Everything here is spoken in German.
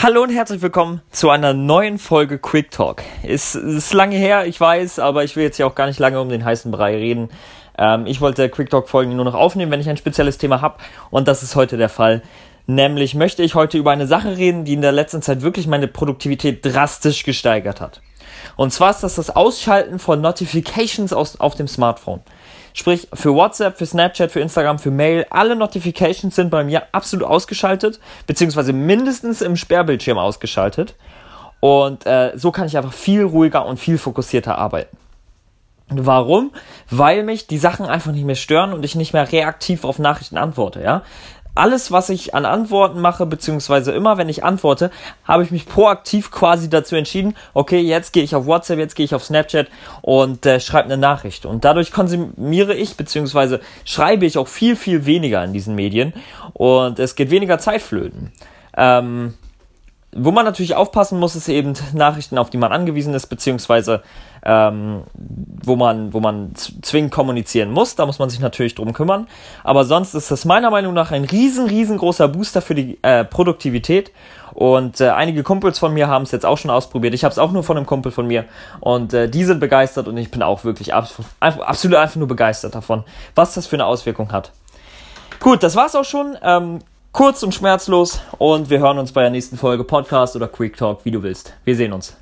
Hallo und herzlich willkommen zu einer neuen Folge Quick Talk. Ist, ist lange her, ich weiß, aber ich will jetzt ja auch gar nicht lange um den heißen Brei reden. Ähm, ich wollte Quick Talk Folgen nur noch aufnehmen, wenn ich ein spezielles Thema habe und das ist heute der Fall. Nämlich möchte ich heute über eine Sache reden, die in der letzten Zeit wirklich meine Produktivität drastisch gesteigert hat. Und zwar ist das das Ausschalten von Notifications aus, auf dem Smartphone. Sprich, für WhatsApp, für Snapchat, für Instagram, für Mail, alle Notifications sind bei mir absolut ausgeschaltet, beziehungsweise mindestens im Sperrbildschirm ausgeschaltet. Und äh, so kann ich einfach viel ruhiger und viel fokussierter arbeiten. Warum? Weil mich die Sachen einfach nicht mehr stören und ich nicht mehr reaktiv auf Nachrichten antworte, ja alles, was ich an Antworten mache, beziehungsweise immer, wenn ich antworte, habe ich mich proaktiv quasi dazu entschieden, okay, jetzt gehe ich auf WhatsApp, jetzt gehe ich auf Snapchat und äh, schreibe eine Nachricht. Und dadurch konsumiere ich, beziehungsweise schreibe ich auch viel, viel weniger in diesen Medien und es geht weniger Zeit flöten. Ähm, wo man natürlich aufpassen muss, ist eben Nachrichten, auf die man angewiesen ist, beziehungsweise ähm, wo man, wo man zwingend kommunizieren muss. Da muss man sich natürlich drum kümmern. Aber sonst ist das meiner Meinung nach ein riesen, riesengroßer Booster für die äh, Produktivität. Und äh, einige Kumpels von mir haben es jetzt auch schon ausprobiert. Ich habe es auch nur von einem Kumpel von mir. Und äh, die sind begeistert und ich bin auch wirklich abs absolut einfach nur begeistert davon, was das für eine Auswirkung hat. Gut, das war's auch schon. Ähm, kurz und schmerzlos. Und wir hören uns bei der nächsten Folge Podcast oder Quick Talk, wie du willst. Wir sehen uns.